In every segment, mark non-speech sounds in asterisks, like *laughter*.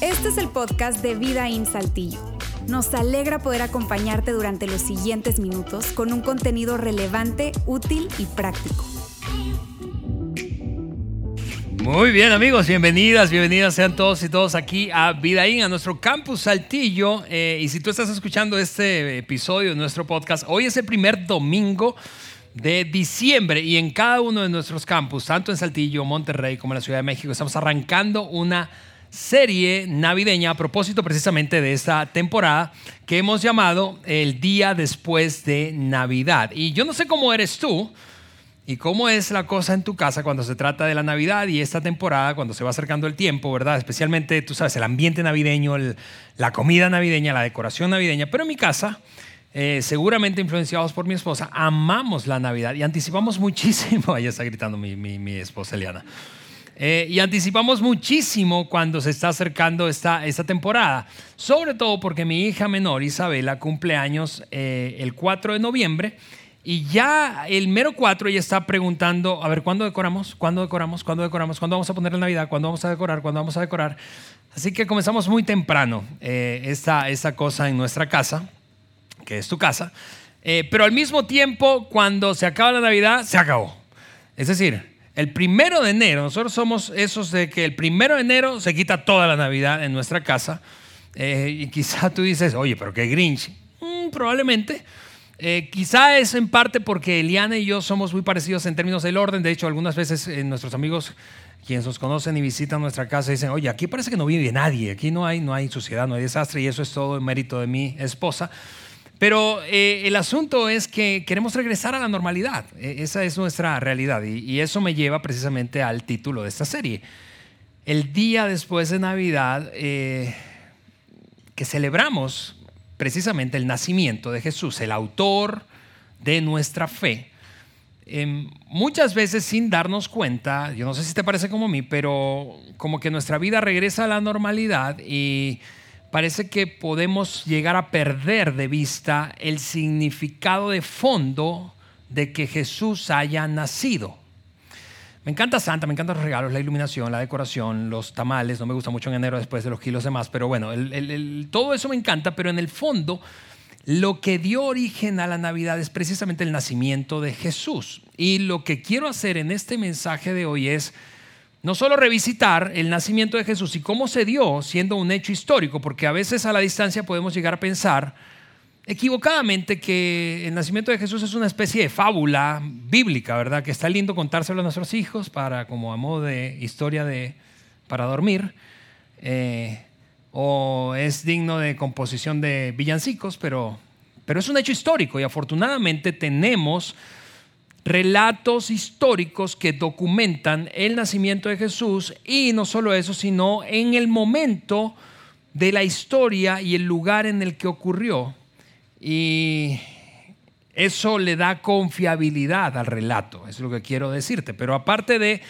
Este es el podcast de Vida en Saltillo. Nos alegra poder acompañarte durante los siguientes minutos con un contenido relevante, útil y práctico. Muy bien amigos, bienvenidas, bienvenidas sean todos y todos aquí a Vidaín, a nuestro campus Saltillo. Eh, y si tú estás escuchando este episodio de nuestro podcast, hoy es el primer domingo de diciembre y en cada uno de nuestros campus, tanto en Saltillo, Monterrey como en la Ciudad de México, estamos arrancando una serie navideña a propósito precisamente de esta temporada que hemos llamado El día después de Navidad. Y yo no sé cómo eres tú, ¿Y cómo es la cosa en tu casa cuando se trata de la Navidad y esta temporada, cuando se va acercando el tiempo, ¿verdad? Especialmente, tú sabes, el ambiente navideño, la comida navideña, la decoración navideña. Pero en mi casa, eh, seguramente influenciados por mi esposa, amamos la Navidad y anticipamos muchísimo. *laughs* Ahí está gritando mi, mi, esposa Eliana. Eh, y anticipamos muchísimo cuando se está acercando esta, esta temporada. Sobre todo porque mi hija menor, Isabela, cumple años eh, el 4 de noviembre y ya el mero 4 ya está preguntando, a ver, ¿cuándo decoramos? ¿Cuándo decoramos? ¿Cuándo decoramos? ¿Cuándo vamos a poner la Navidad? ¿Cuándo vamos a decorar? ¿Cuándo vamos a decorar? Así que comenzamos muy temprano eh, esta, esta, cosa en nuestra casa, que es tu casa. Eh, pero al mismo tiempo, cuando se acaba la Navidad, se acabó. Es decir, el primero de enero, nosotros somos esos de que el primero de enero se quita toda la Navidad en nuestra casa. Eh, y quizá tú dices, oye, pero qué Grinch. Mm, probablemente. Eh, quizá es en parte porque Eliana y yo somos muy parecidos en términos del orden. De hecho, algunas veces eh, nuestros amigos, quienes nos conocen y visitan nuestra casa, dicen, oye, aquí parece que no vive nadie, aquí no hay, no hay suciedad, no hay desastre, y eso es todo en mérito de mi esposa. Pero eh, el asunto es que queremos regresar a la normalidad. E, esa es nuestra realidad. Y, y eso me lleva precisamente al título de esta serie. El día después de Navidad, que celebramos precisamente el nacimiento de Jesús, el autor de nuestra fe, em, muchas veces sin darnos cuenta, yo no sé si te parece como a mí, pero como que nuestra vida regresa a la normalidad y parece que podemos llegar a perder de vista el significado de fondo de que Jesús haya nacido. Me encanta Santa, me encantan los regalos, la iluminación, la decoración, los tamales. No me gusta mucho en enero después de los kilos de más, pero bueno, todo eso me encanta, pero en el fondo lo que dio origen a la Navidad es precisamente el nacimiento de Jesús. Y lo que quiero hacer en este mensaje de hoy es no solo revisitar el nacimiento de Jesús y cómo se dio siendo un hecho histórico, porque a veces a la distancia podemos llegar a pensar, equivocadamente que el nacimiento de Jesús es una especie de fábula bíblica, ¿verdad? Que está lindo contárselo a nuestros hijos para como a modo de historia de para dormir. Eh, o es digno de composición de villancicos, pero, pero es un hecho histórico y afortunadamente tenemos relatos históricos que documentan el nacimiento de Jesús y no solo eso, sino en el momento de la historia y el lugar en el que ocurrió. Y eso le da confiabilidad al relato, es lo que quiero decirte. Pero aparte de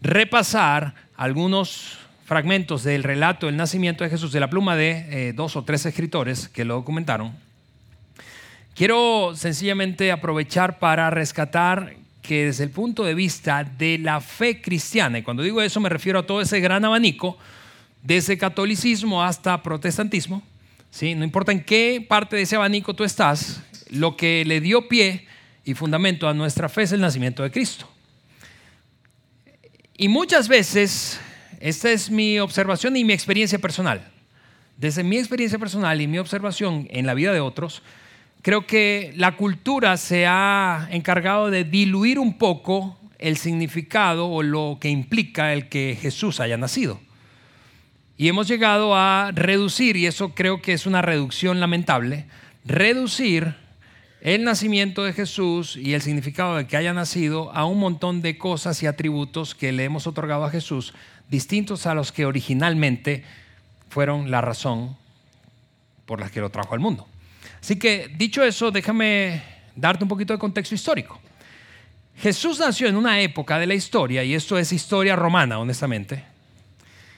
repasar algunos fragmentos del relato del nacimiento de Jesús de la pluma de eh, dos o tres escritores que lo documentaron, quiero sencillamente aprovechar para rescatar que desde el punto de vista de la fe cristiana, y cuando digo eso me refiero a todo ese gran abanico, desde catolicismo hasta protestantismo, no importa en qué parte de ese abanico tú estás, lo que le dio pie y fundamento a nuestra fe es el nacimiento de Cristo. Y muchas veces, esta es mi observación y mi experiencia personal. Desde mi experiencia personal y mi observación en la vida de otros, creo que la cultura se ha encargado de diluir un poco el significado o lo que implica el que Jesús haya nacido. Y hemos llegado a reducir, y eso creo que es una reducción lamentable, reducir el nacimiento de Jesús y el significado de que haya nacido a un montón de cosas y atributos que le hemos otorgado a Jesús, distintos a los que originalmente fueron la razón por la que lo trajo al mundo. Así que, dicho eso, déjame darte un poquito de contexto histórico. Jesús nació en una época de la historia, y esto es historia romana, honestamente,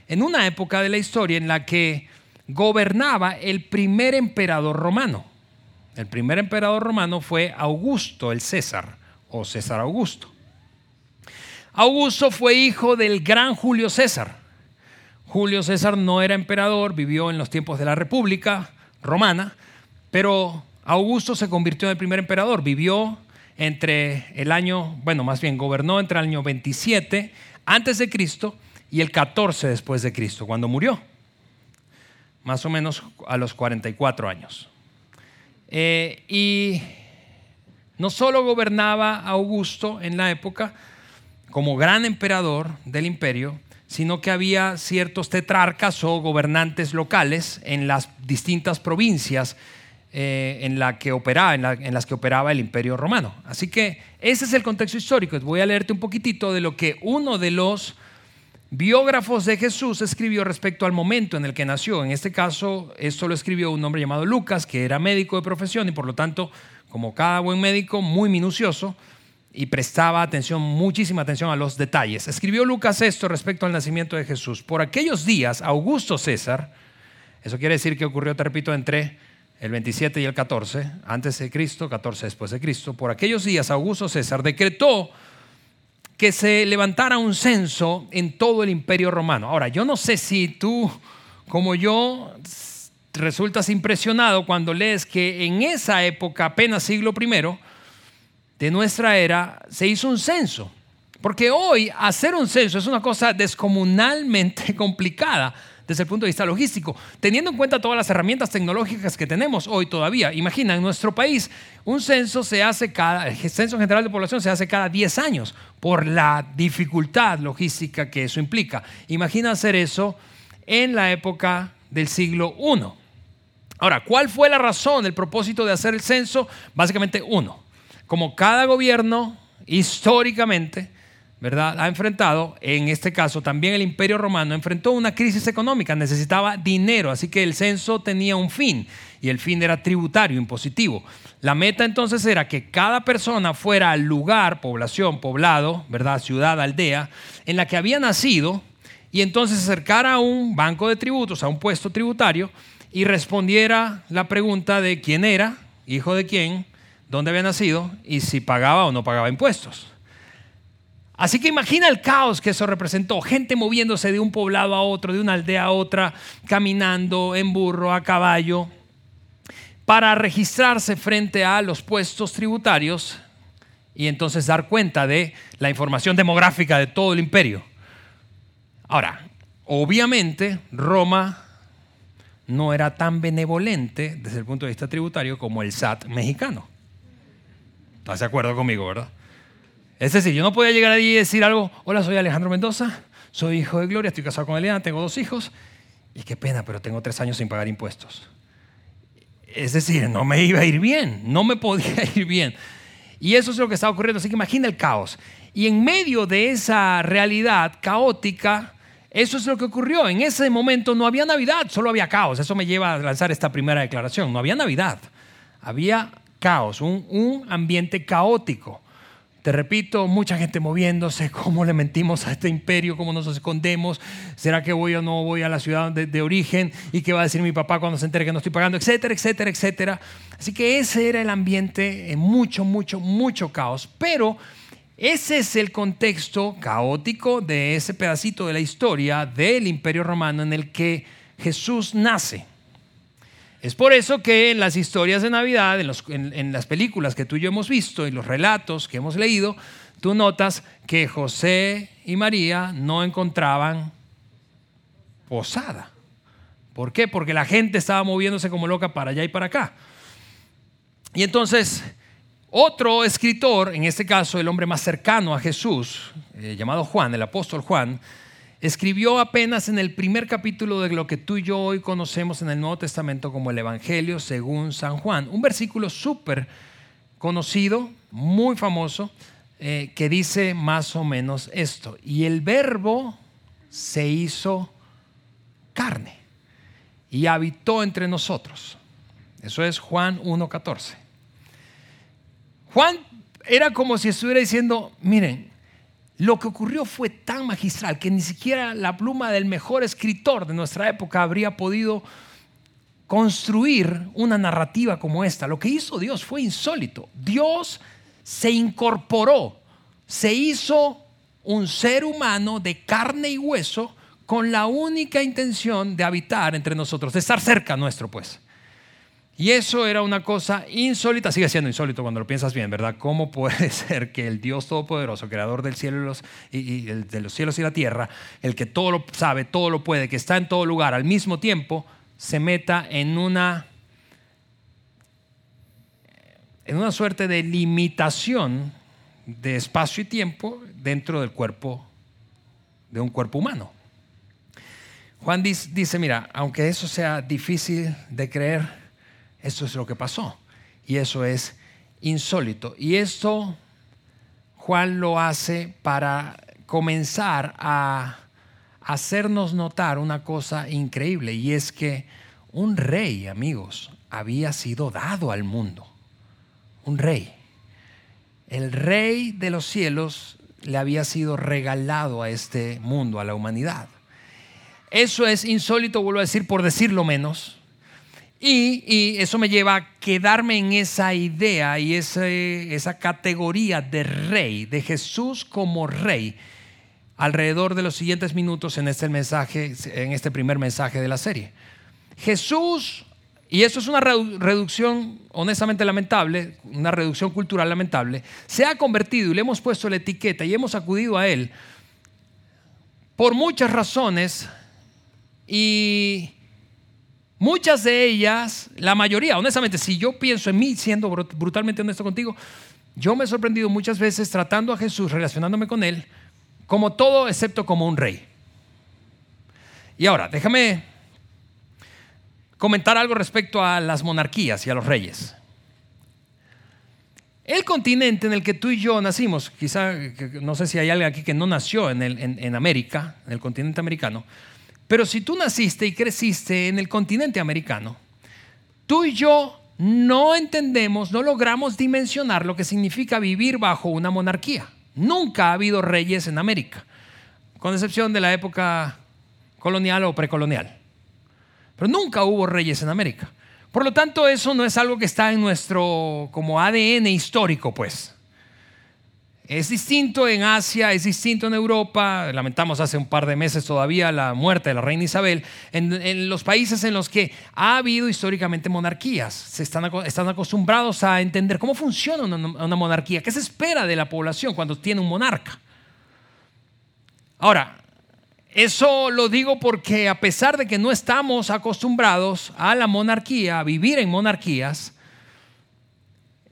en una época de la historia en la que gobernaba el primer emperador romano. El primer emperador romano fue Augusto el César o César Augusto. Augusto fue hijo del gran Julio César. Julio César no era emperador, vivió en los tiempos de la República Romana, pero Augusto se convirtió en el primer emperador. Vivió entre el año, bueno, más bien gobernó entre el año 27 antes de Cristo y el 14 después de Cristo, cuando murió, más o menos a los 44 años. Eh, y no solo gobernaba Augusto en la época como gran emperador del imperio, sino que había ciertos tetrarcas o gobernantes locales en las distintas provincias eh, en, la que operaba, en, las que operaba el imperio romano. Así que ese es el contexto histórico. Voy a leerte un poquitito de lo que uno de los biógrafos de Jesús escribió respecto al momento en el que nació. En este caso, esto lo escribió un hombre llamado Lucas, que era médico de profesión y por lo tanto, como cada buen médico, muy minucioso y prestaba atención, muchísima atención a los detalles. Escribió Lucas esto respecto al nacimiento de Jesús. Por aquellos días, Augusto César, eso quiere decir que ocurrió, te repito, entre el 27 y el 14, antes de Cristo, 14 después de Cristo, por aquellos días Augusto César decretó que se levantara un censo en todo el imperio romano. Ahora, yo no sé si tú, como yo, resultas impresionado cuando lees que en esa época, apenas siglo I, de nuestra era se hizo un censo. Porque hoy hacer un censo es una cosa descomunalmente *laughs* complicada desde el punto de vista logístico, teniendo en cuenta todas las herramientas tecnológicas que tenemos hoy todavía. Imagina, en nuestro país un censo se hace cada, el censo general de población se hace cada 10 años por la dificultad logística que eso implica. Imagina hacer eso en la época del siglo I. Ahora, ¿cuál fue la razón, el propósito de hacer el censo? Básicamente uno como cada gobierno históricamente, ¿verdad? Ha enfrentado, en este caso también el Imperio Romano, enfrentó una crisis económica, necesitaba dinero, así que el censo tenía un fin y el fin era tributario, impositivo. La meta entonces era que cada persona fuera al lugar, población, poblado, ¿verdad? Ciudad, aldea, en la que había nacido y entonces se acercara a un banco de tributos, a un puesto tributario y respondiera la pregunta de quién era, hijo de quién, dónde había nacido y si pagaba o no pagaba impuestos. Así que imagina el caos que eso representó, gente moviéndose de un poblado a otro, de una aldea a otra, caminando en burro, a caballo, para registrarse frente a los puestos tributarios y entonces dar cuenta de la información demográfica de todo el imperio. Ahora, obviamente Roma no era tan benevolente desde el punto de vista tributario como el SAT mexicano. ¿Estás de acuerdo conmigo, verdad? Es decir, yo no podía llegar allí y decir algo, hola, soy Alejandro Mendoza, soy hijo de Gloria, estoy casado con Eliana, tengo dos hijos, y qué pena, pero tengo tres años sin pagar impuestos. Es decir, no me iba a ir bien, no me podía *laughs* ir bien. Y eso es lo que estaba ocurriendo, así que imagina el caos. Y en medio de esa realidad caótica, eso es lo que ocurrió. En ese momento no había Navidad, solo había caos. Eso me lleva a lanzar esta primera declaración. No había Navidad, había caos, un, ambiente caótico. Te repito, mucha gente moviéndose, *laughs* cómo le mentimos a este imperio, cómo nos escondemos, será que voy o no voy a la ciudad de, origen y qué va a decir mi papá cuando se entere que no estoy pagando, etcétera, etcétera, etcétera. Así que ese era el ambiente, en mucho, mucho, mucho caos. Pero ese es el contexto caótico de ese pedacito de la historia del imperio romano en el que Jesús nace. Es por eso que en las historias de Navidad, en, las películas que tú y yo hemos visto y los relatos que hemos leído, tú notas que José y María no encontraban posada. ¿Por qué? Porque la gente estaba moviéndose como loca para allá y para acá. Y entonces, otro escritor, en este caso el hombre más cercano a Jesús, eh, llamado Juan, el apóstol Juan, escribió apenas en el primer capítulo de lo que tú y yo hoy conocemos en el Nuevo Testamento como el Evangelio según San Juan. Un versículo súper conocido, muy famoso, eh, que dice más o menos esto. Y el verbo se hizo carne y habitó entre nosotros. Eso es Juan 1.14. Juan era como si estuviera diciendo, miren, lo que ocurrió fue tan magistral que ni siquiera la pluma del mejor escritor de nuestra época habría podido construir una narrativa como esta. Lo que hizo Dios fue insólito. Dios se incorporó, se hizo un ser humano de carne y hueso con la única intención de habitar entre nosotros, de estar cerca nuestro, pues. Y eso era una cosa insólita, sigue siendo insólito cuando lo piensas bien, ¿verdad? ¿Cómo puede *laughs* ser que el Dios Todopoderoso, creador del cielo y, los, de los cielos y la tierra, el que todo lo sabe, todo lo puede, que está en todo lugar al mismo tiempo, se meta en una, en una suerte de limitación de espacio y tiempo dentro del cuerpo, de un cuerpo humano? Juan dice, mira, aunque eso sea difícil de creer, eso es lo que pasó. Y eso es insólito. Y esto Juan lo hace para comenzar a hacernos notar una cosa increíble. Y es que un rey, amigos, había sido dado al mundo. Un rey. El rey de los cielos le había sido regalado a este mundo, a la humanidad. Eso es insólito, vuelvo a decir, por decirlo menos. Y, eso me lleva a quedarme en esa idea y esa categoría de rey, de Jesús como rey, alrededor de los siguientes minutos en este mensaje, en este primer mensaje de la serie. Jesús, y eso es una reducción honestamente lamentable, una reducción cultural lamentable, se ha convertido y le hemos puesto la etiqueta y hemos acudido a él por muchas razones y Muchas de ellas, la mayoría, honestamente, si yo pienso en mí, siendo brutalmente honesto contigo, yo me he sorprendido muchas veces tratando a Jesús, relacionándome con Él, como todo excepto como un rey. Y ahora, déjame comentar algo respecto a las monarquías y a los reyes. El continente en el que tú y yo nacimos, quizá, no sé si hay alguien aquí que no nació en, en América, en el continente americano, pero si tú naciste y creciste en el continente americano, tú y yo no entendemos, no logramos dimensionar lo que significa vivir bajo una monarquía. Nunca ha habido reyes en América, con excepción de la época colonial o precolonial. Pero nunca hubo reyes en América. Por lo tanto, eso no es algo que está en nuestro como ADN histórico, pues. Es distinto en Asia, es distinto en Europa. Lamentamos hace un par de meses todavía la muerte de la reina Isabel. En, los países en los que ha habido históricamente monarquías, se están, acostumbrados a entender cómo funciona una, monarquía, qué se espera de la población cuando tiene un monarca. Ahora, eso lo digo porque a pesar de que no estamos acostumbrados a la monarquía, a vivir en monarquías,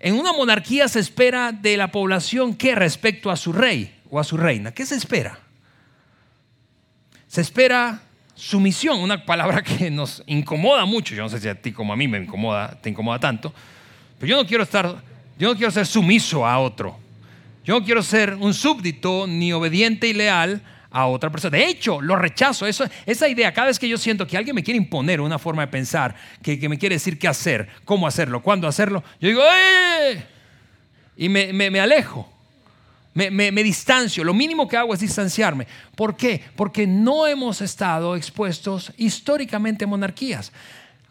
en una monarquía se espera de la población que respecto a su rey o a su reina. ¿Qué se espera? Se espera sumisión, una palabra *laughs* que nos incomoda mucho. Yo no sé si a ti como a mí me incomoda, te incomoda tanto, pero yo no quiero estar, yo no quiero ser sumiso a otro. Yo no quiero ser un súbdito ni obediente y leal a otra persona. De hecho, lo rechazo. Esa idea, cada vez que yo siento que alguien me quiere imponer una forma de pensar, que, me quiere decir qué hacer, cómo hacerlo, cuándo hacerlo, yo digo, ¡eh! Y me, alejo. Me, me, distancio, lo mínimo que hago es distanciarme. ¿Por qué? Porque no hemos estado expuestos históricamente a monarquías.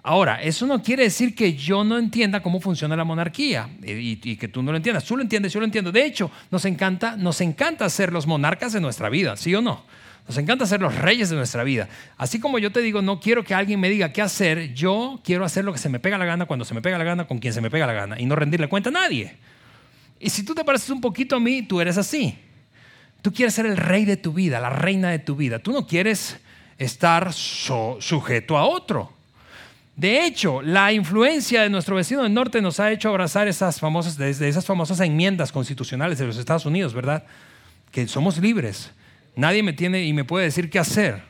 Ahora, eso no quiere decir que yo no entienda cómo funciona la monarquía y, que tú no lo entiendas. Tú lo entiendes, yo lo entiendo. De hecho, nos encanta, nos encanta ser los monarcas de nuestra vida, ¿sí o no? Nos encanta ser los reyes de nuestra vida. Así como yo te digo, no quiero que alguien me diga qué hacer, yo quiero hacer lo que se me pega la gana, cuando se me pega la gana, con quien se me pega la gana y no rendirle cuenta a nadie. Y si tú te pareces un poquito a mí, tú eres así. Tú quieres ser el rey de tu vida, la reina de tu vida. Tú no quieres estar sujeto a otro. De hecho, la influencia de nuestro vecino del norte nos ha hecho abrazar esas famosas, desde esas famosas enmiendas constitucionales de los Estados Unidos, ¿verdad? Que somos libres. Nadie me tiene y me puede decir qué hacer.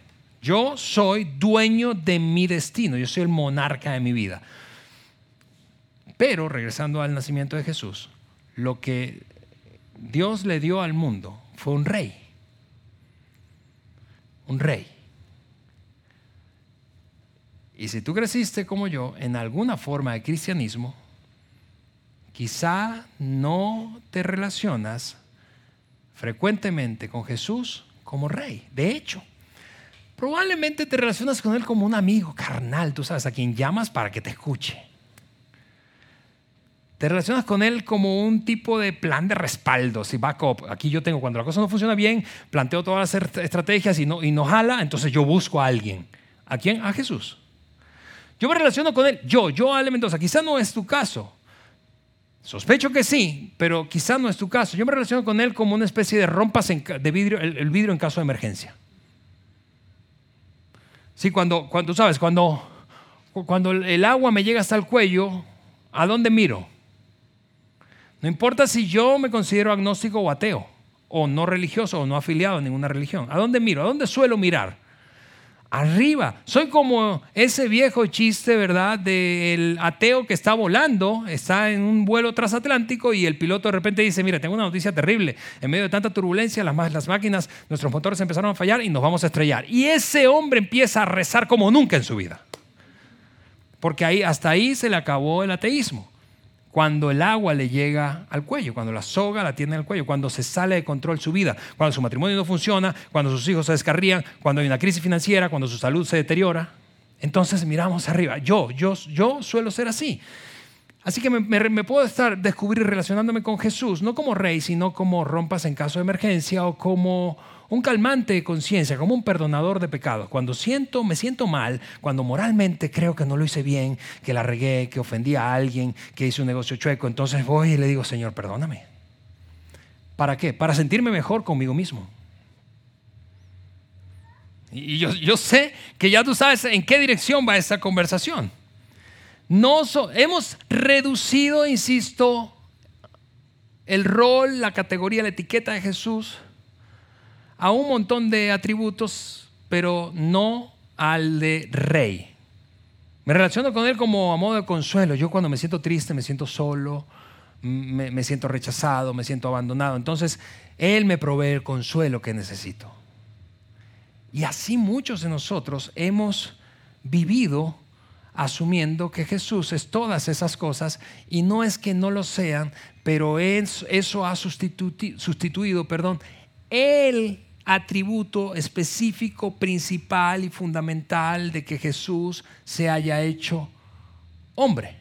Yo soy dueño de mi destino, yo soy el monarca de mi vida. Pero, regresando al nacimiento de Jesús, lo que Dios le dio al mundo fue un rey. Un rey. Y si tú creciste como yo en alguna forma de cristianismo, quizá no te relacionas frecuentemente con Jesús como rey. De hecho, probablemente te relacionas con Él como un amigo carnal, tú sabes, a quien llamas para que te escuche. Te relacionas con él como un tipo de plan de respaldo, si backup. Aquí yo tengo, cuando la cosa no funciona bien, planteo todas las estrategias y no, y no jala, entonces yo busco a alguien. ¿A quién? A Jesús. Yo me relaciono con él, yo, yo Ale Mendoza. Quizá no es tu caso. Sospecho que sí, pero quizá no es tu caso. Yo me relaciono con él como una especie de rompas de vidrio, el, vidrio en caso de emergencia. Sí, cuando, cuando sabes, cuando, cuando el agua me llega hasta el cuello, ¿a dónde miro? No importa si yo me considero agnóstico o ateo, o no religioso, o no afiliado a ninguna religión. ¿A dónde miro? ¿A dónde suelo mirar? Arriba. Soy como ese viejo chiste, ¿verdad? Del ateo que está volando, está en un vuelo transatlántico y el piloto de repente dice, mira, tengo una noticia terrible. En medio de tanta turbulencia, las, máquinas, nuestros motores empezaron a fallar y nos vamos a estrellar. Y ese hombre empieza a rezar como nunca en su vida. Porque ahí, hasta ahí se le acabó el ateísmo cuando el agua le llega al cuello, cuando la soga la tiene al cuello, cuando se sale de control su vida, cuando su matrimonio no funciona, cuando sus hijos se descarrían, cuando hay una crisis financiera, cuando su salud se deteriora. Entonces miramos arriba. Yo, yo, yo suelo ser así. Así que me, me, puedo estar descubrir relacionándome con Jesús, no como rey, sino como rompas en caso de emergencia o como un calmante de conciencia, como un perdonador de pecados. Cuando siento, me siento mal, cuando moralmente creo que no lo hice bien, que la regué, que ofendí a alguien, que hice un negocio chueco, entonces voy y le digo, Señor, perdóname. ¿Para qué? Para sentirme mejor conmigo mismo. Y yo, yo sé que ya tú sabes en qué dirección va esta conversación. No hemos reducido, insisto, el rol, la categoría, la etiqueta de Jesús a un montón de atributos, pero no al de rey. Me relaciono con él como a modo de consuelo. Yo cuando me siento triste, me siento solo, me, siento rechazado, me siento abandonado. Entonces, Él me provee el consuelo que necesito. Y así muchos de nosotros hemos vivido asumiendo que Jesús es todas esas cosas y no es que no lo sean, pero eso ha sustituido, sustituido perdón, el atributo específico, principal y fundamental de que Jesús se haya hecho hombre.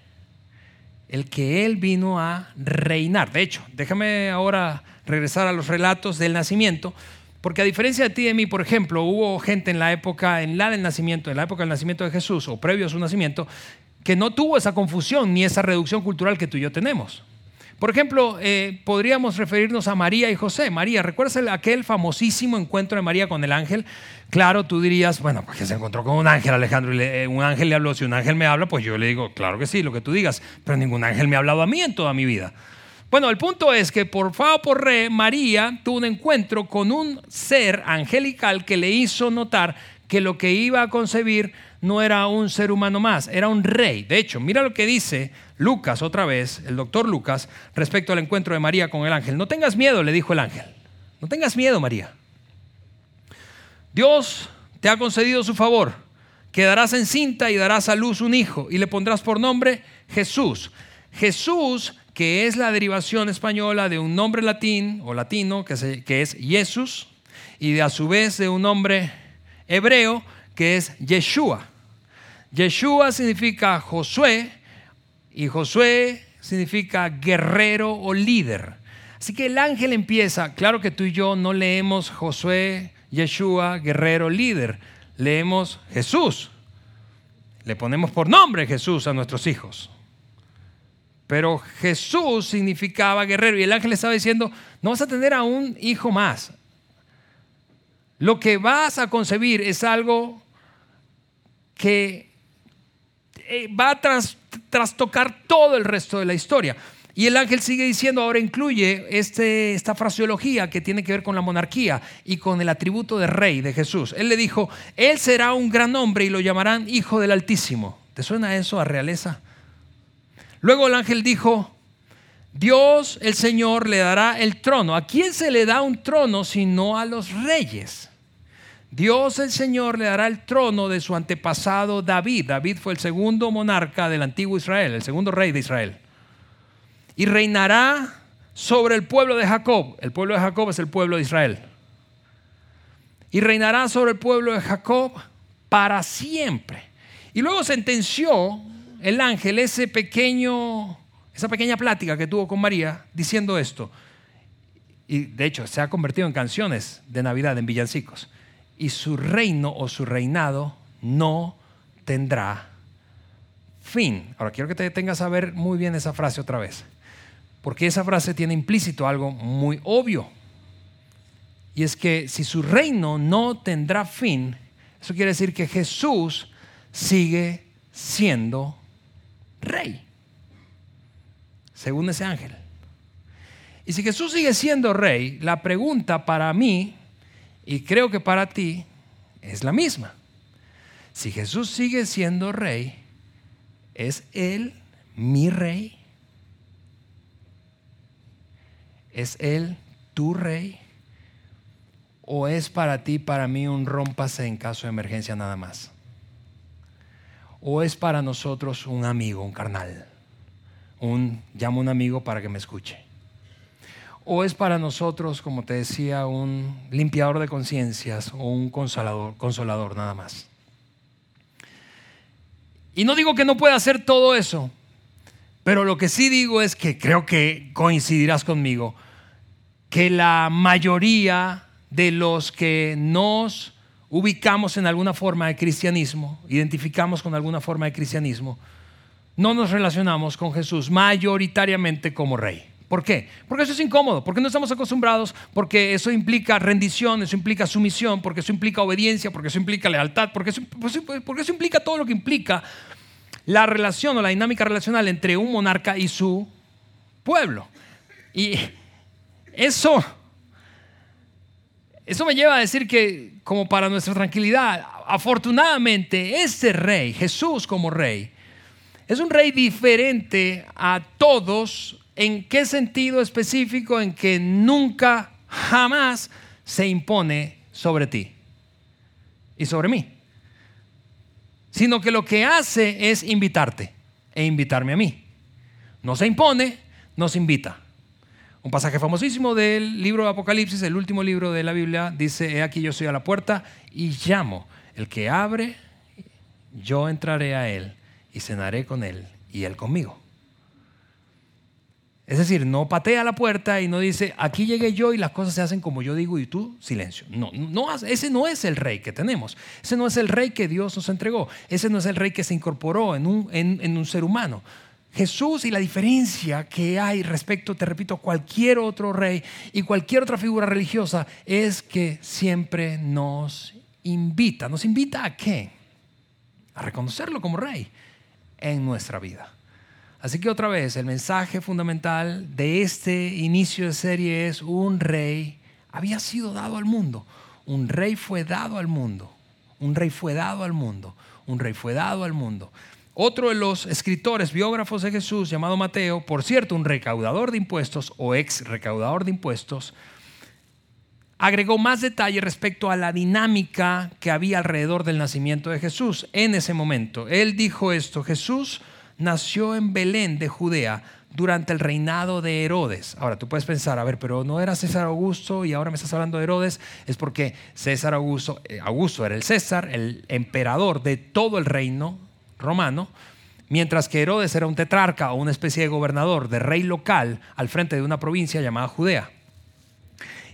El que Él vino a reinar. De hecho, déjame ahora regresar a los relatos del nacimiento, porque a diferencia de ti y de mí, por ejemplo, hubo gente en la época, en la del nacimiento, en la época del nacimiento de Jesús o previo a su nacimiento, que no tuvo esa confusión ni esa reducción cultural que tú y yo tenemos. Por ejemplo, eh, podríamos referirnos a María y José. María, ¿recuerdas aquel famosísimo encuentro de María con el ángel? Claro, tú dirías, bueno, pues que se encontró con un ángel, Alejandro, y eh, un ángel le habló. Si un ángel me habla, pues yo le digo, claro que sí, lo que tú digas, pero ningún ángel me ha hablado a mí en toda mi vida. Bueno, el punto es que por favor, por re, María tuvo un encuentro con un ser angelical que le hizo notar que lo que iba a concebir no era un ser humano más, era un rey. De hecho, mira lo que dice Lucas otra vez, el doctor Lucas, respecto al encuentro de María con el ángel. No tengas miedo, le dijo el ángel. No tengas miedo, María. Dios te ha concedido su favor. Quedarás encinta y darás a luz un hijo y le pondrás por nombre Jesús. Jesús, que es la derivación española de un nombre latín o latino que, que es Jesús y de a su vez de un nombre hebreo que es Yeshua. Yeshua significa Josué y Josué significa guerrero o líder. Así que el ángel empieza, claro que tú y yo no leemos Josué, Yeshua, guerrero, líder, leemos Jesús. Le ponemos por nombre Jesús a nuestros hijos. Pero Jesús significaba guerrero y el ángel estaba diciendo, no vas a tener a un hijo más. Lo que vas a concebir es algo que eh, va a trastocar todo el resto de la historia. Y el ángel sigue diciendo, ahora incluye este, esta fraseología que tiene que ver con la monarquía y con el atributo de rey de Jesús. Él le dijo, Él será un gran hombre y lo llamarán Hijo del Altísimo. ¿Te suena eso a realeza? Luego el ángel dijo, Dios el Señor le dará el trono. ¿A quién se le da un trono sino a los reyes? Dios el Señor le dará el trono de su antepasado David. David fue el segundo monarca del antiguo Israel, el segundo rey de Israel. Y reinará sobre el pueblo de Jacob. El pueblo de Jacob es el pueblo de Israel. Y reinará sobre el pueblo de Jacob para siempre. Y luego sentenció el ángel ese pequeño esa pequeña plática que tuvo con María diciendo esto. Y de hecho se ha convertido en canciones de Navidad, en villancicos. Y su reino o su reinado no tendrá fin. Ahora quiero que te detengas a ver muy bien esa frase otra vez. Porque esa frase tiene implícito algo muy obvio. Y es que si su reino no tendrá fin, eso quiere decir que Jesús sigue siendo rey, según ese ángel. Y si Jesús sigue siendo rey, la pregunta para mí, y creo que para ti, es la misma. Si Jesús sigue siendo rey, ¿es Él mi rey? ¿Es Él tu rey? ¿O es para ti, para mí, un rompase en caso de emergencia nada más? ¿O es para nosotros un amigo, un carnal? Un llamo un amigo para que me escuche. ¿O es para nosotros, como te decía, un limpiador de conciencias o un consolador, consolador nada más? Y no digo que no pueda hacer todo eso, pero lo que sí digo es que creo que coincidirás conmigo, que la mayoría de los que nos ubicamos en alguna forma de cristianismo, identificamos con alguna forma de cristianismo, no nos relacionamos con Jesús mayoritariamente como rey. ¿Por qué? Porque eso es incómodo, porque no estamos acostumbrados, porque eso implica rendición, eso implica sumisión, porque eso implica obediencia, porque eso implica lealtad, porque eso, porque eso implica todo lo que implica la relación o la dinámica relacional entre un monarca y su pueblo. Y eso eso me lleva a decir que, como para nuestra tranquilidad, afortunadamente este rey, Jesús como rey, es un rey diferente a todos. ¿En qué sentido específico? En que nunca, jamás se impone sobre ti y sobre mí. Sino que lo que hace es invitarte e invitarme a mí. No se impone, nos invita. Un pasaje famosísimo del libro de Apocalipsis, el último libro de la Biblia, dice, he aquí yo soy a la puerta y llamo. El que abre, yo entraré a él y cenaré con él y él conmigo. Es decir, no patea la puerta y no dice, aquí llegué yo y las cosas se hacen como yo digo y tú, silencio. No, no, ese no es el rey que tenemos. Ese no es el rey que Dios nos entregó. Ese no es el rey que se incorporó en un, en un ser humano. Jesús y la diferencia que hay respecto, te repito, a cualquier otro rey y cualquier otra figura religiosa es que siempre nos invita. ¿Nos invita a qué? A reconocerlo como rey en nuestra vida. Así que otra vez, el mensaje fundamental de este inicio de serie es un rey había sido dado al mundo. Un rey fue dado al mundo. Un rey fue dado al mundo. Un rey fue dado al mundo. Otro de los escritores, biógrafos de Jesús, llamado Mateo, por cierto, un recaudador de impuestos o ex recaudador de impuestos, agregó más detalle respecto a la dinámica que había alrededor del nacimiento de Jesús en ese momento. Él dijo esto, Jesús nació en Belén de Judea durante el reinado de Herodes. Ahora tú puedes pensar, a ver, pero no era César Augusto y ahora me estás hablando de Herodes, es porque César Augusto, eh, Augusto era el César, el emperador de todo el reino romano, mientras que Herodes era un tetrarca o una especie de gobernador, de rey local al frente de una provincia llamada Judea.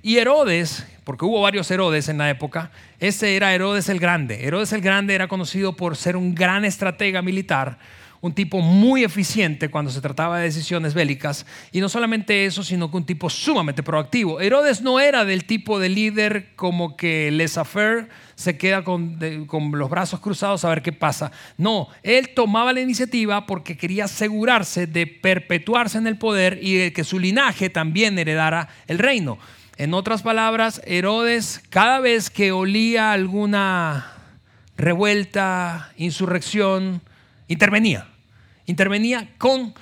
Y Herodes, porque hubo varios Herodes en la época, ese era Herodes el Grande. Herodes el Grande era conocido por ser un gran estratega militar, un tipo muy eficiente cuando se trataba de decisiones bélicas. Y no solamente eso, sino que un tipo sumamente proactivo. Herodes no era del tipo de líder como que les affair se queda con, los brazos cruzados a ver qué pasa. No, él tomaba la iniciativa porque quería asegurarse de perpetuarse en el poder y de que su linaje también heredara el reino. En otras palabras, Herodes cada vez que olía alguna revuelta, insurrección, intervenía. Intervenía con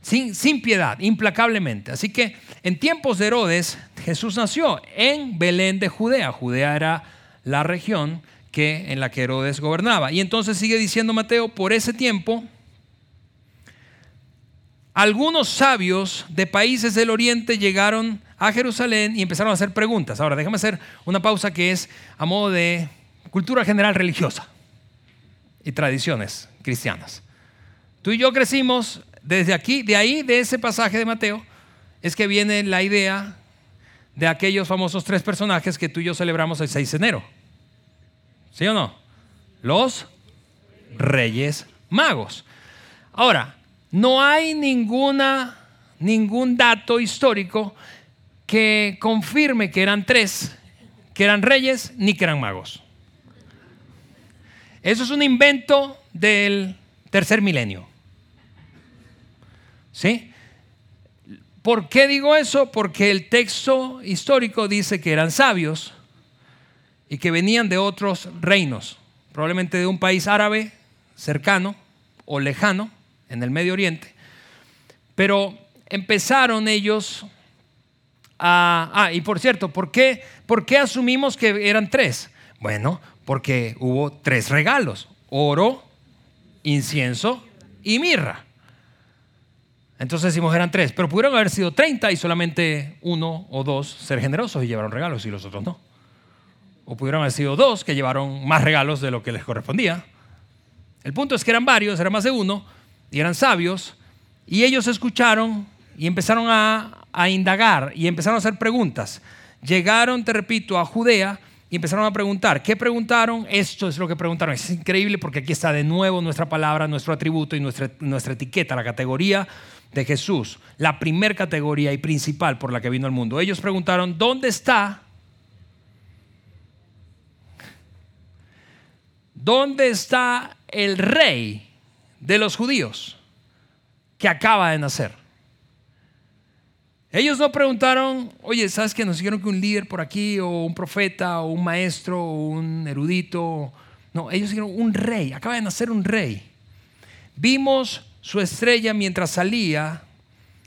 sin, sin, piedad, implacablemente. Así que en tiempos de Herodes, Jesús nació en Belén de Judea. Judea era la región que, en la que Herodes gobernaba. Y entonces sigue diciendo Mateo, por ese tiempo, algunos sabios de países del oriente llegaron a Jerusalén y empezaron a hacer preguntas. Ahora, déjame hacer una pausa que es a modo de cultura general religiosa y tradiciones cristianas. Tú y yo crecimos desde aquí, de ahí, de ese pasaje de Mateo, es que viene la idea de aquellos famosos tres personajes que tú y yo celebramos el 6 de enero. ¿Sí o no? Los reyes magos. Ahora, no hay ninguna, ningún dato histórico que confirme que eran tres, que eran reyes, ni que eran magos. Eso es un invento del tercer milenio. ¿Sí? ¿Por qué digo eso? Porque el texto histórico dice que eran sabios y que venían de otros reinos, probablemente de un país árabe cercano o lejano en el Medio Oriente. Pero empezaron ellos a... Ah, y por cierto, ¿por qué, ¿por qué asumimos que eran tres? Bueno, porque hubo tres regalos, oro, incienso y mirra. Entonces decimos eran tres, pero pudieron haber sido 30 y solamente uno o dos ser generosos y llevaron regalos y los otros no. O pudieron haber sido dos que llevaron más regalos de lo que les correspondía. El punto es que eran varios, eran más de uno, y eran sabios, y ellos escucharon y empezaron a, a indagar y empezaron a hacer preguntas. Llegaron, te repito, a Judea y empezaron a preguntar. ¿Qué preguntaron? Esto es lo que preguntaron. Es increíble porque aquí está de nuevo nuestra palabra, nuestro atributo y nuestra, nuestra etiqueta, la categoría de Jesús, la primer categoría y principal por la que vino al mundo. Ellos preguntaron, ¿dónde está? ¿Dónde está el rey de los judíos que acaba de nacer? Ellos no preguntaron, oye, ¿sabes que nos dijeron que un líder por aquí, o un profeta, o un maestro, o un erudito? No, ellos dijeron un rey, acaba de nacer un rey. Vimos su estrella mientras salía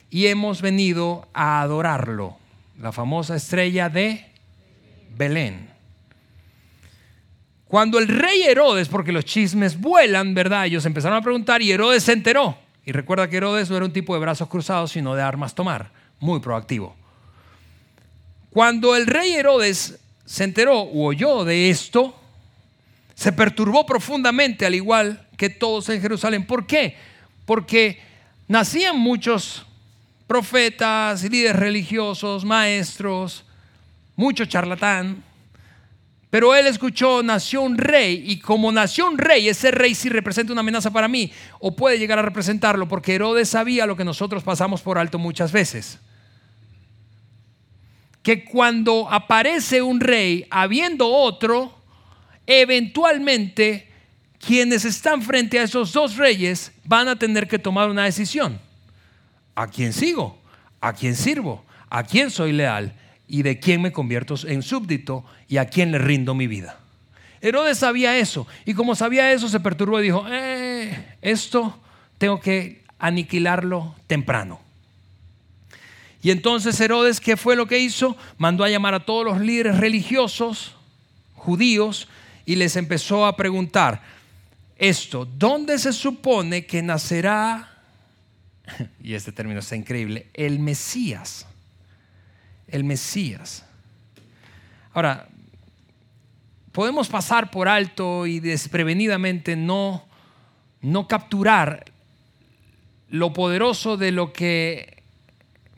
y hemos venido a adorarlo. La famosa estrella de Belén. Cuando el rey Herodes, porque los chismes vuelan, ¿verdad? Ellos empezaron a preguntar y Herodes se enteró. Y recuerda que Herodes no era un tipo de brazos cruzados, sino de armas tomar muy proactivo. Cuando el rey Herodes se enteró o oyó de esto, se perturbó profundamente, al igual que todos en Jerusalén. ¿Por qué? Porque nacían muchos profetas, líderes religiosos, maestros, mucho charlatán. Pero él escuchó, nació un rey, y como nació un rey, ese rey sí representa una amenaza para mí, o puede llegar a representarlo, porque Herodes sabía lo que nosotros pasamos por alto muchas veces que cuando aparece un rey habiendo otro, eventualmente quienes están frente a esos dos reyes van a tener que tomar una decisión. ¿A quién sigo? ¿A quién sirvo? ¿A quién soy leal? ¿Y de quién me convierto en súbdito? ¿Y a quién le rindo mi vida? Herodes sabía eso y como sabía eso se perturbó y dijo, eh, esto tengo que aniquilarlo temprano. Y entonces Herodes, ¿qué fue lo que hizo? Mandó a llamar a todos los líderes religiosos judíos y les empezó a preguntar esto, ¿dónde se supone que nacerá, *laughs* y este término está increíble, el Mesías? El Mesías. Ahora, podemos pasar por alto y desprevenidamente no, no capturar lo poderoso de lo que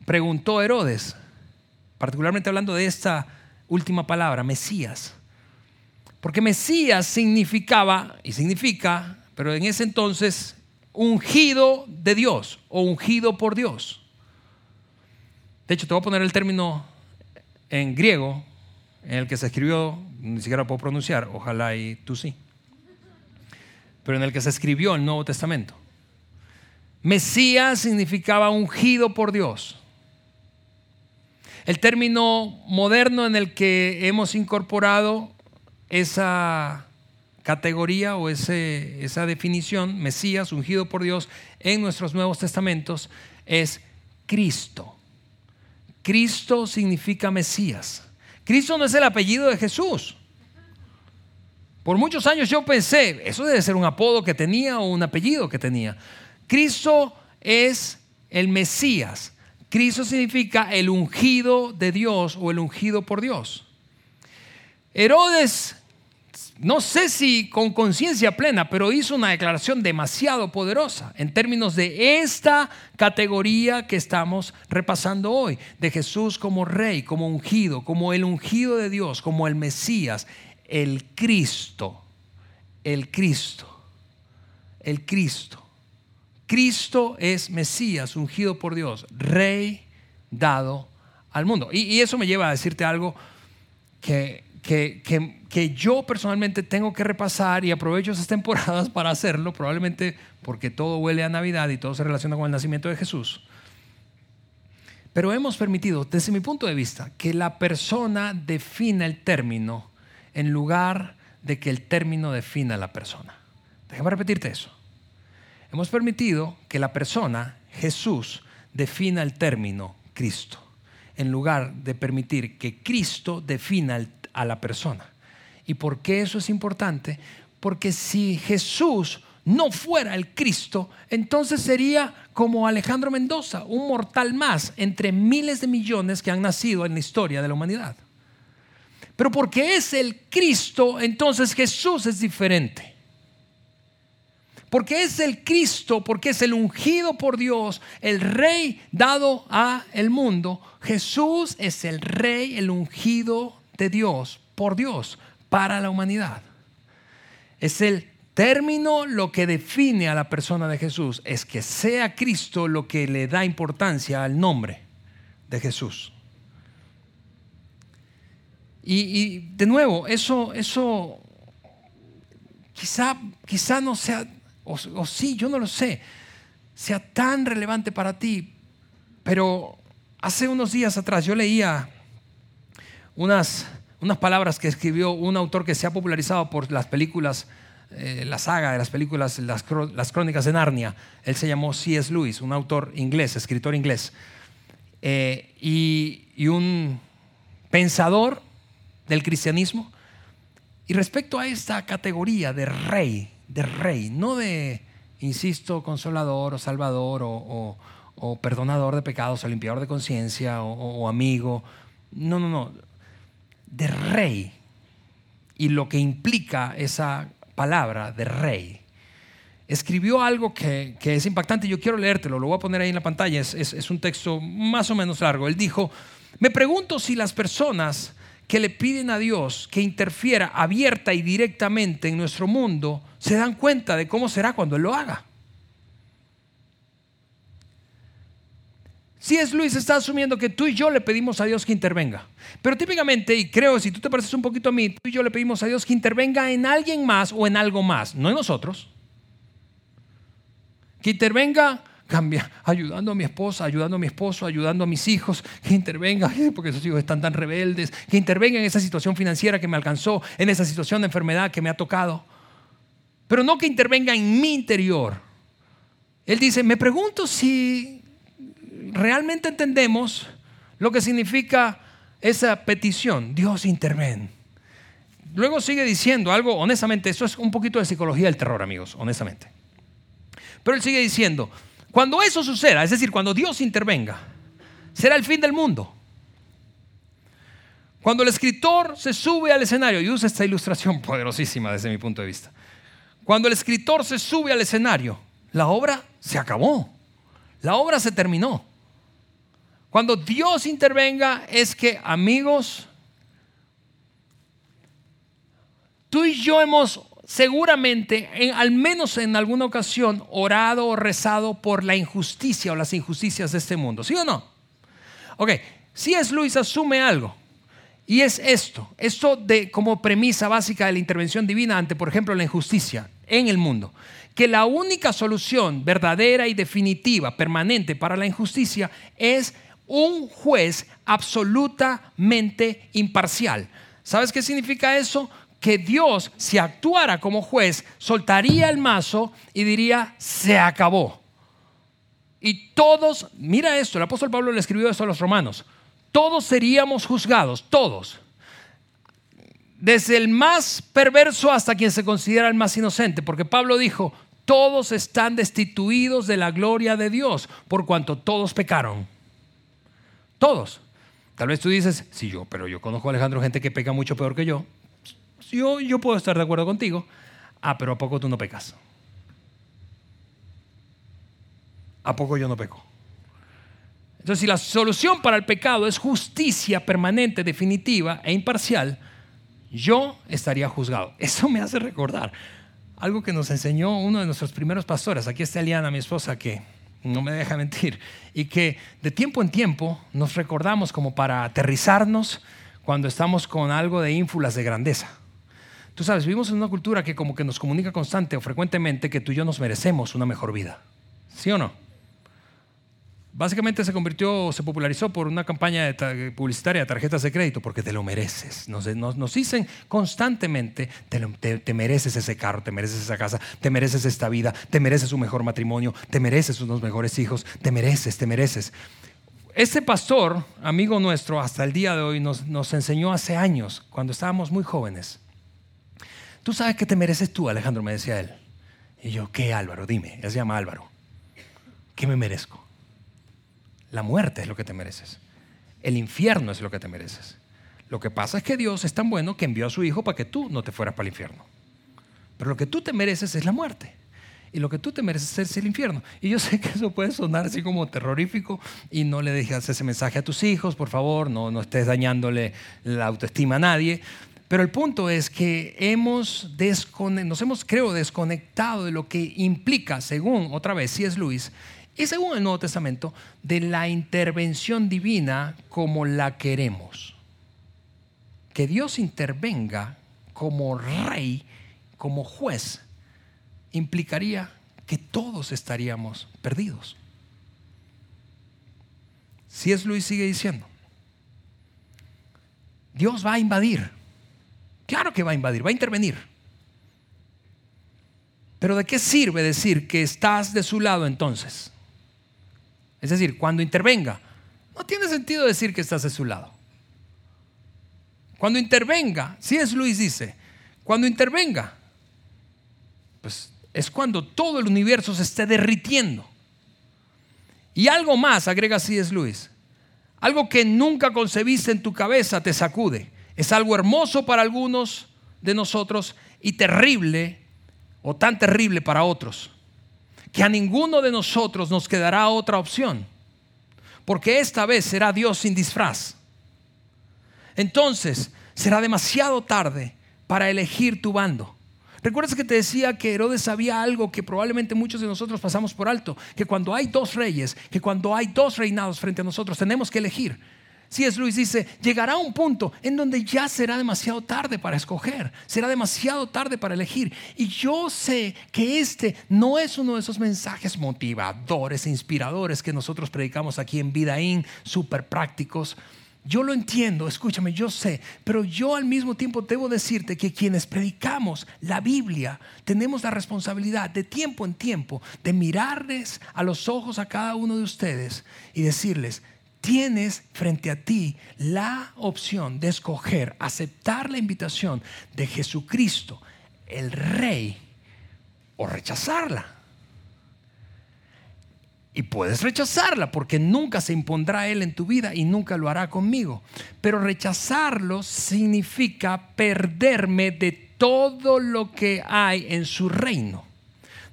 preguntó Herodes, particularmente hablando de esta última palabra, Mesías. Porque Mesías significaba, y significa, pero en ese entonces, ungido de Dios o ungido por Dios. De hecho, te voy a poner el término en griego, en el que se escribió, ni siquiera puedo pronunciar, ojalá y tú sí, pero en el que se escribió el Nuevo Testamento. Mesías significaba ungido por Dios. El término moderno en el que hemos incorporado esa categoría o esa definición, Mesías, ungido por Dios, en nuestros Nuevos Testamentos, es Cristo. Cristo significa Mesías. Cristo no es el apellido de Jesús. Por muchos años yo pensé, eso debe ser un apodo que tenía o un apellido que tenía. Cristo es el Mesías. Cristo significa el ungido de Dios o el ungido por Dios. Herodes no sé si con conciencia plena, pero hizo una declaración demasiado poderosa en términos de esta categoría que estamos repasando hoy, de Jesús como rey, como ungido, como el ungido de Dios, como el Mesías, el Cristo, el Cristo, el Cristo. Cristo es Mesías, ungido por Dios, rey dado al mundo. Y, eso me lleva a decirte algo que, que, yo personalmente tengo que repasar y aprovecho esas temporadas para hacerlo, probablemente porque todo huele a Navidad y todo se relaciona con el nacimiento de Jesús. Pero hemos permitido, desde mi punto de vista, que la persona defina el término en lugar de que el término defina la persona. Déjame repetirte eso. Hemos permitido que la persona, Jesús, defina el término Cristo, en lugar de permitir que Cristo defina a la persona. ¿Y por qué eso es importante? Porque si Jesús no fuera el Cristo, entonces sería como Alejandro Mendoza, un mortal más entre miles de millones que han nacido en la historia de la humanidad. Pero porque es el Cristo, entonces Jesús es diferente. Porque es el Cristo, porque es el ungido por Dios, el rey dado a el mundo. Jesús es el rey, el ungido de Dios, por Dios, para la humanidad. Es el término lo que define a la persona de Jesús, es que sea Cristo lo que le da importancia al nombre de Jesús. Y, de nuevo, eso, eso quizá, quizá no sea o, sí, yo no lo sé, sea tan relevante para ti. Pero hace unos días atrás yo leía unas, unas palabras que escribió un autor que se ha popularizado por las películas, eh, la saga de las películas, las, crónicas de Narnia. Él se llamó C.S. Lewis, un autor inglés, escritor inglés. Eh, y, y un pensador del cristianismo. Y respecto a esta categoría de rey, de rey, no de, insisto, consolador o salvador o, perdonador de pecados o limpiador de conciencia o, amigo. No, no, no. De rey. Y lo que implica esa palabra de rey. Escribió algo que, es impactante. Yo quiero leértelo, lo voy a poner ahí en la pantalla. es un texto más o menos largo. Él dijo, me pregunto si las personas que le piden a Dios que interfiera abierta y directamente en nuestro mundo, se dan cuenta de cómo será cuando Él lo haga. Si es Luis, está asumiendo que tú y yo le pedimos a Dios que intervenga. Pero típicamente, y creo, si tú te pareces un poquito a mí, tú y yo le pedimos a Dios que intervenga en alguien más o en algo más, no en nosotros. Que intervenga cambia, ayudando a mi esposa, ayudando a mi esposo, ayudando a mis hijos, que intervenga, *laughs* porque esos hijos están tan rebeldes, que intervenga en esa situación financiera que me alcanzó, en esa situación de enfermedad que me ha tocado. Pero no que intervenga en mi interior. Él dice, me pregunto si realmente entendemos lo que significa esa petición, Dios interven. Luego sigue diciendo algo, honestamente, eso es un poquito de psicología del terror, amigos, honestamente. Pero él sigue diciendo, cuando eso suceda, es decir, cuando Dios intervenga, será el fin del mundo. Cuando el escritor se sube al escenario, y usa esta ilustración *laughs* poderosísima desde mi punto de vista, cuando el escritor se sube al escenario, la obra se acabó, la obra se terminó. Cuando Dios intervenga es que, amigos, tú y yo hemos seguramente, al menos en alguna ocasión, orado o rezado por la injusticia o las injusticias de este mundo. ¿Sí o no? Ok, si es Luis, asume algo. Y es esto, esto de como premisa básica de la intervención divina ante, por ejemplo, la injusticia en el mundo, que la única solución verdadera y definitiva, permanente para la injusticia es un juez absolutamente imparcial. ¿Sabes qué significa eso? Que Dios, si actuara como juez, soltaría el mazo y diría, se acabó. Y todos, mira esto, el apóstol Pablo le escribió esto a los romanos, todos seríamos juzgados, todos. Desde el más perverso hasta quien se considera el más inocente, porque Pablo dijo, todos están destituidos de la gloria de Dios, por cuanto todos pecaron. Todos. Tal vez tú dices, sí, yo, pero yo conozco a Alejandro gente que peca mucho peor que yo yo, yo puedo estar de acuerdo contigo. Ah, pero ¿a poco tú no pecas? ¿A poco yo no peco? Entonces, si la solución para el pecado es justicia permanente, definitiva e imparcial, yo estaría juzgado. Eso me hace recordar algo que nos enseñó uno de nuestros primeros pastores. Aquí está Eliana, mi esposa, que no me deja mentir, y que de tiempo en tiempo nos recordamos como para aterrizarnos cuando estamos con algo de ínfulas de grandeza. Tú sabes, vivimos en una cultura que como que nos comunica constante o frecuentemente que tú y yo nos merecemos una mejor vida. ¿Sí o no? Básicamente se convirtió, se popularizó por una campaña publicitaria de tarjetas de crédito, porque te lo mereces. Nos, dicen constantemente, te, mereces ese carro, te mereces esa casa, te mereces esta vida, te mereces un mejor matrimonio, te mereces unos mejores hijos, te mereces, te mereces. Este pastor, amigo nuestro, hasta el día de hoy, nos, nos enseñó hace años, cuando estábamos muy jóvenes. Tú sabes que te mereces tú, Alejandro, me decía él. Y yo, ¿qué Álvaro? Dime, él se llama Álvaro. ¿Qué me merezco? La muerte es lo que te mereces. El infierno es lo que te mereces. Lo que pasa es que Dios es tan bueno que envió a su Hijo para que tú no te fueras para el infierno. Pero lo que tú te mereces es la muerte. Y lo que tú te mereces es el infierno. Y yo *laughs* sé que eso puede sonar así como terrorífico y no le dejes ese mensaje a tus hijos, por favor, no, no estés dañándole la autoestima a nadie. Pero el punto es que hemos nos hemos, creo, desconectado de lo que implica, según otra vez, si es Luis, y según el Nuevo Testamento, de la intervención divina como la queremos. Que Dios intervenga como rey, como juez, implicaría que todos estaríamos perdidos. Si es Luis sigue diciendo, Dios va a invadir. Claro que va a invadir, va a intervenir. Pero ¿de qué sirve decir que estás de su lado entonces? Es decir, cuando intervenga, no tiene sentido decir que estás de su lado. Cuando intervenga, si es Luis dice, cuando intervenga, pues es cuando todo el universo se esté derritiendo. Y algo más, agrega si es Luis, algo que nunca concebiste en tu cabeza te sacude. Es algo hermoso para algunos de nosotros y terrible o tan terrible para otros que a ninguno de nosotros nos quedará otra opción, porque esta vez será Dios sin disfraz. Entonces será demasiado tarde para elegir tu bando. ¿Recuerdas que te decía que Herodes sabía algo que probablemente muchos de nosotros pasamos por alto? Que cuando hay dos reyes, que cuando hay dos reinados frente a nosotros, tenemos que elegir. Si es Luis dice, llegará un punto en donde ya será demasiado tarde para escoger, será demasiado tarde para elegir. Y yo sé que este no es uno de esos mensajes motivadores e inspiradores que nosotros predicamos aquí en Vidaín, súper prácticos. Yo lo entiendo, escúchame, yo sé, pero yo al mismo tiempo debo decirte que quienes predicamos la Biblia tenemos la responsabilidad de tiempo en tiempo de mirarles a los ojos a cada uno de ustedes y decirles, tienes frente a ti la opción de escoger, aceptar la invitación de Jesucristo, el Rey, o rechazarla. Y puedes rechazarla porque nunca se impondrá Él en tu vida y nunca lo hará conmigo. Pero rechazarlo significa perderme de todo lo que hay en su reino.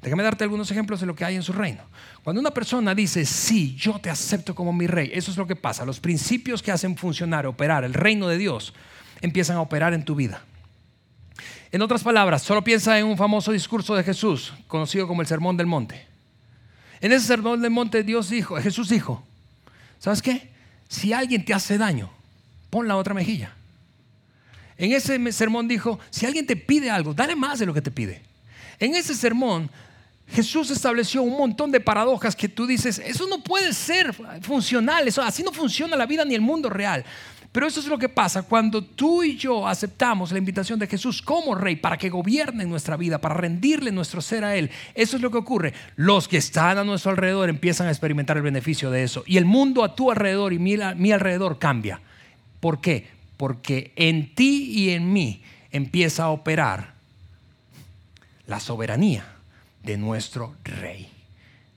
Déjame darte algunos ejemplos de lo que hay en su reino. Cuando una persona dice, sí, yo te acepto como mi rey, eso es lo que pasa. Los principios que hacen funcionar, operar el reino de Dios, empiezan a operar en tu vida. En otras palabras, solo piensa en un famoso discurso de Jesús, conocido como el Sermón del Monte. En ese Sermón del Monte Dios dijo, Jesús dijo, ¿sabes qué? Si alguien te hace daño, pon la otra mejilla. En ese sermón dijo, si alguien te pide algo, dale más de lo que te pide. En ese sermón Jesús estableció un montón de paradojas que tú dices, eso no puede ser funcional, eso, así no funciona la vida ni el mundo real. Pero eso es lo que pasa cuando tú y yo aceptamos la invitación de Jesús como rey para que gobierne nuestra vida, para rendirle nuestro ser a Él. Eso es lo que ocurre. Los que están a nuestro alrededor empiezan a experimentar el beneficio de eso. Y el mundo a tu alrededor y mi, mi alrededor cambia. ¿Por qué? Porque en ti y en mí empieza a operar la soberanía de nuestro rey.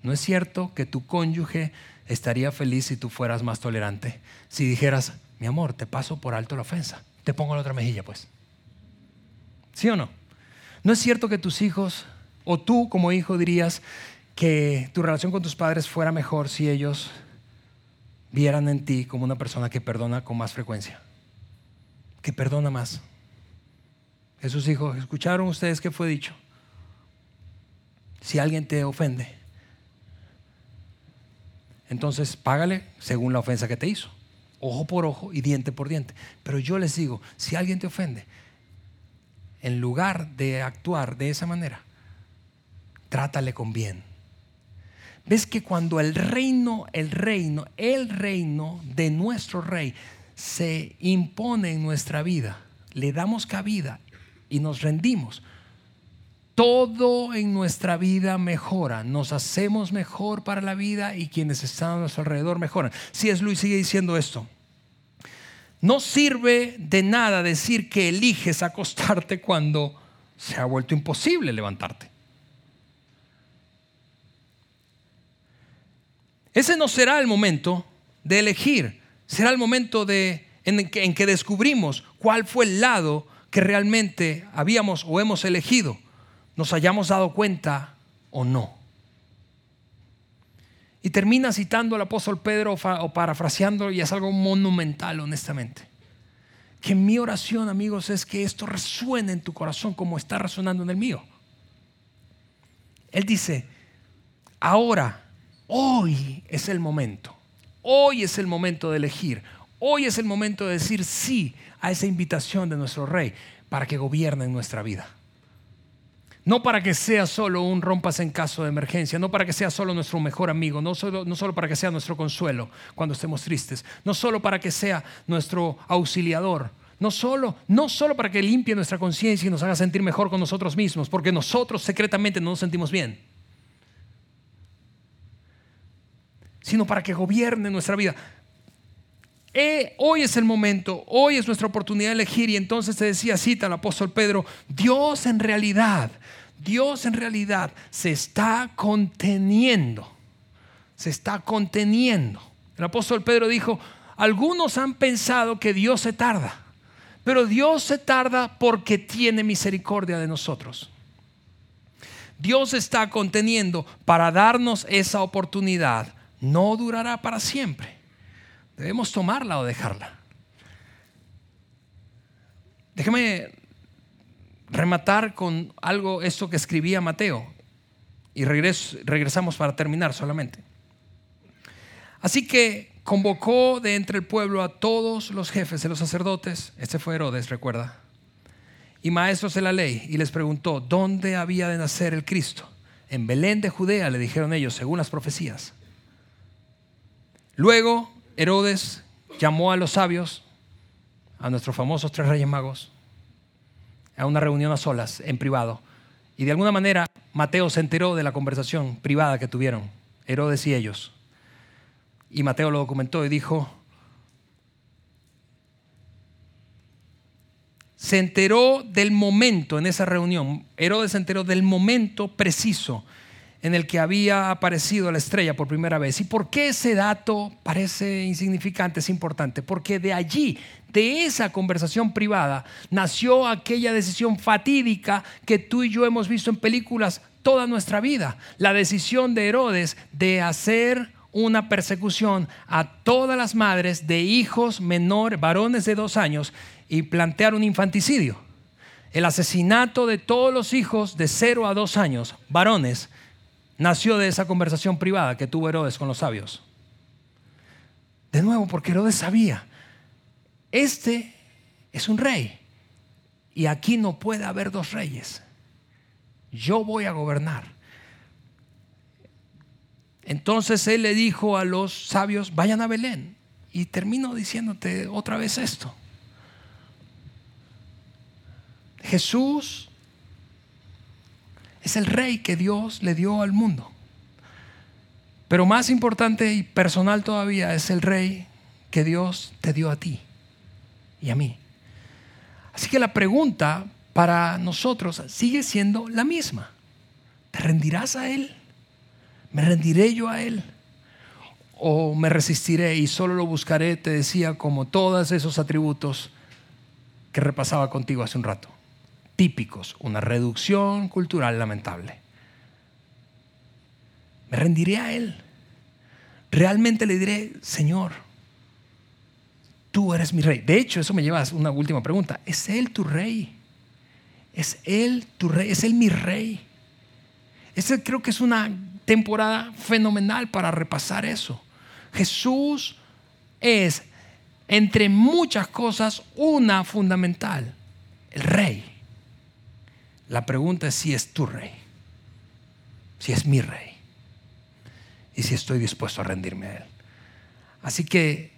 ¿No es cierto que tu cónyuge estaría feliz si tú fueras más tolerante? Si dijeras, mi amor, te paso por alto la ofensa, te pongo la otra mejilla, pues. ¿Sí o no? ¿No es cierto que tus hijos, o tú como hijo dirías que tu relación con tus padres fuera mejor si ellos vieran en ti como una persona que perdona con más frecuencia? Que perdona más. Jesús dijo, ¿escucharon ustedes qué fue dicho? Si alguien te ofende, entonces págale según la ofensa que te hizo. Ojo por ojo y diente por diente. Pero yo les digo, si alguien te ofende, en lugar de actuar de esa manera, trátale con bien. ¿Ves que cuando el reino, el reino, el reino de nuestro rey se impone en nuestra vida, le damos cabida y nos rendimos, todo en nuestra vida mejora, nos hacemos mejor para la vida y quienes están a nuestro alrededor mejoran. Si es Luis sigue diciendo esto. No sirve de nada decir que eliges acostarte cuando se ha vuelto imposible levantarte. Ese no será el momento de elegir, será el momento de, en, que, en que descubrimos cuál fue el lado que realmente habíamos o hemos elegido nos hayamos dado cuenta o no. Y termina citando al apóstol Pedro o parafraseando y es algo monumental, honestamente. Que mi oración, amigos, es que esto resuene en tu corazón como está resonando en el mío. Él dice, ahora, hoy es el momento. Hoy es el momento de elegir. Hoy es el momento de decir sí a esa invitación de nuestro rey para que gobierne en nuestra vida. No para que sea solo un rompas en caso de emergencia, no para que sea solo nuestro mejor amigo, no solo, no solo para que sea nuestro consuelo cuando estemos tristes, no solo para que sea nuestro auxiliador, no solo, no solo para que limpie nuestra conciencia y nos haga sentir mejor con nosotros mismos, porque nosotros secretamente no nos sentimos bien, sino para que gobierne nuestra vida. Eh, hoy es el momento, hoy es nuestra oportunidad de elegir. Y entonces te decía, cita el apóstol Pedro, Dios en realidad, Dios en realidad se está conteniendo, se está conteniendo. El apóstol Pedro dijo, algunos han pensado que Dios se tarda, pero Dios se tarda porque tiene misericordia de nosotros. Dios está conteniendo para darnos esa oportunidad. No durará para siempre Debemos tomarla o dejarla. Déjame rematar con algo, esto que escribía Mateo, y regresamos para terminar solamente. Así que convocó de entre el pueblo a todos los jefes de los sacerdotes, este fue Herodes, recuerda, y maestros de la ley, y les preguntó, ¿dónde había de nacer el Cristo? En Belén de Judea, le dijeron ellos, según las profecías. Luego Herodes llamó a los sabios, a nuestros famosos tres reyes magos, a una reunión a solas, en privado. Y de alguna manera Mateo se enteró de la conversación privada que tuvieron, Herodes y ellos. Y Mateo lo documentó y dijo, se enteró del momento en esa reunión, Herodes se enteró del momento preciso en el que había aparecido la estrella por primera vez. ¿Y por qué ese dato parece insignificante, es importante? Porque de allí, de esa conversación privada, nació aquella decisión fatídica que tú y yo hemos visto en películas toda nuestra vida. La decisión de Herodes de hacer una persecución a todas las madres de hijos menores, varones de dos años, y plantear un infanticidio. El asesinato de todos los hijos de cero a dos años, varones, nació de esa conversación privada que tuvo Herodes con los sabios. De nuevo, porque Herodes sabía, este es un rey y aquí no puede haber dos reyes. Yo voy a gobernar. Entonces él le dijo a los sabios, vayan a Belén. Y termino diciéndote otra vez esto. Jesús es el rey que Dios le dio al mundo. Pero más importante y personal todavía es el rey que Dios te dio a ti y a mí. Así que la pregunta para nosotros sigue siendo la misma. ¿Te rendirás a Él? ¿Me rendiré yo a Él? ¿O me resistiré y solo lo buscaré, te decía, como todos esos atributos que repasaba contigo hace un rato? Típicos, una reducción cultural lamentable. Me rendiré a Él. Realmente le diré, Señor, tú eres mi rey. De hecho, eso me lleva a una última pregunta. ¿Es Él tu rey? ¿Es Él tu rey? ¿Es Él mi rey? Ese creo que es una temporada fenomenal para repasar eso. Jesús es, entre muchas cosas, una fundamental, el rey. La pregunta es si es tu rey, si es mi rey, y si estoy dispuesto a rendirme a él. Así que,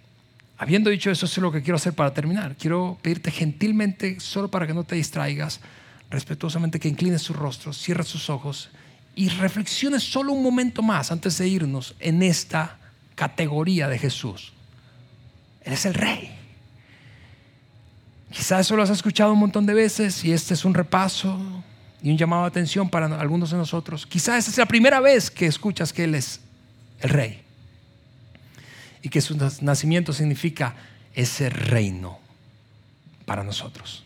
habiendo dicho eso, eso es lo que quiero hacer para terminar. Quiero pedirte gentilmente, solo para que no te distraigas, respetuosamente que inclines su rostro, cierres sus ojos y reflexiones solo un momento más antes de irnos en esta categoría de Jesús. Él es el rey. Quizás eso lo has escuchado un montón de veces y este es un repaso y un llamado de atención para algunos de nosotros. Quizás esta es la primera vez que escuchas que Él es el rey y que su nacimiento significa ese reino para nosotros.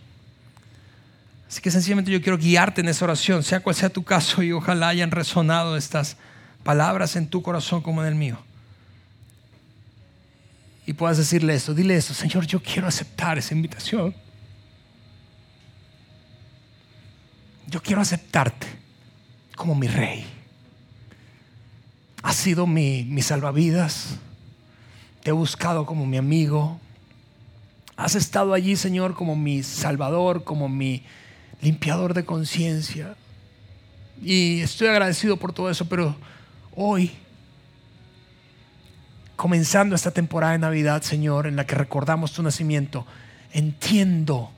Así que sencillamente yo quiero guiarte en esa oración, sea cual sea tu caso, y ojalá hayan resonado estas palabras en tu corazón como en el mío. Y puedas decirle esto, dile esto, Señor, yo quiero aceptar esa invitación. Yo quiero aceptarte como mi rey. Has sido mi, mi salvavidas. Te he buscado como mi amigo. Has estado allí, Señor, como mi salvador, como mi limpiador de conciencia. Y estoy agradecido por todo eso, pero hoy, comenzando esta temporada de Navidad, Señor, en la que recordamos tu nacimiento, entiendo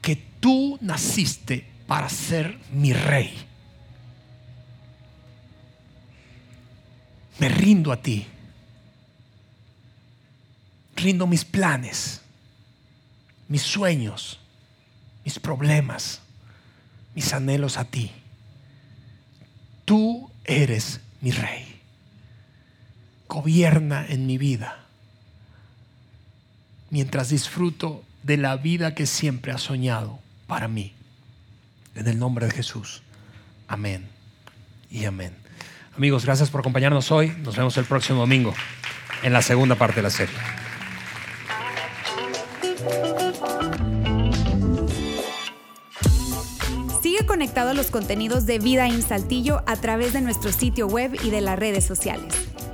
que tú naciste para ser mi rey. Me rindo a ti. Rindo mis planes, mis sueños, mis problemas mis anhelos a ti. Tú eres mi rey. Gobierna en mi vida mientras disfruto de la vida que siempre has soñado para mí. En el nombre de Jesús. Amén y amén. Amigos, gracias por acompañarnos hoy. Nos vemos el próximo domingo en la segunda parte de la serie. conectado a los contenidos de Vida en Saltillo a través de nuestro sitio web y de las redes sociales.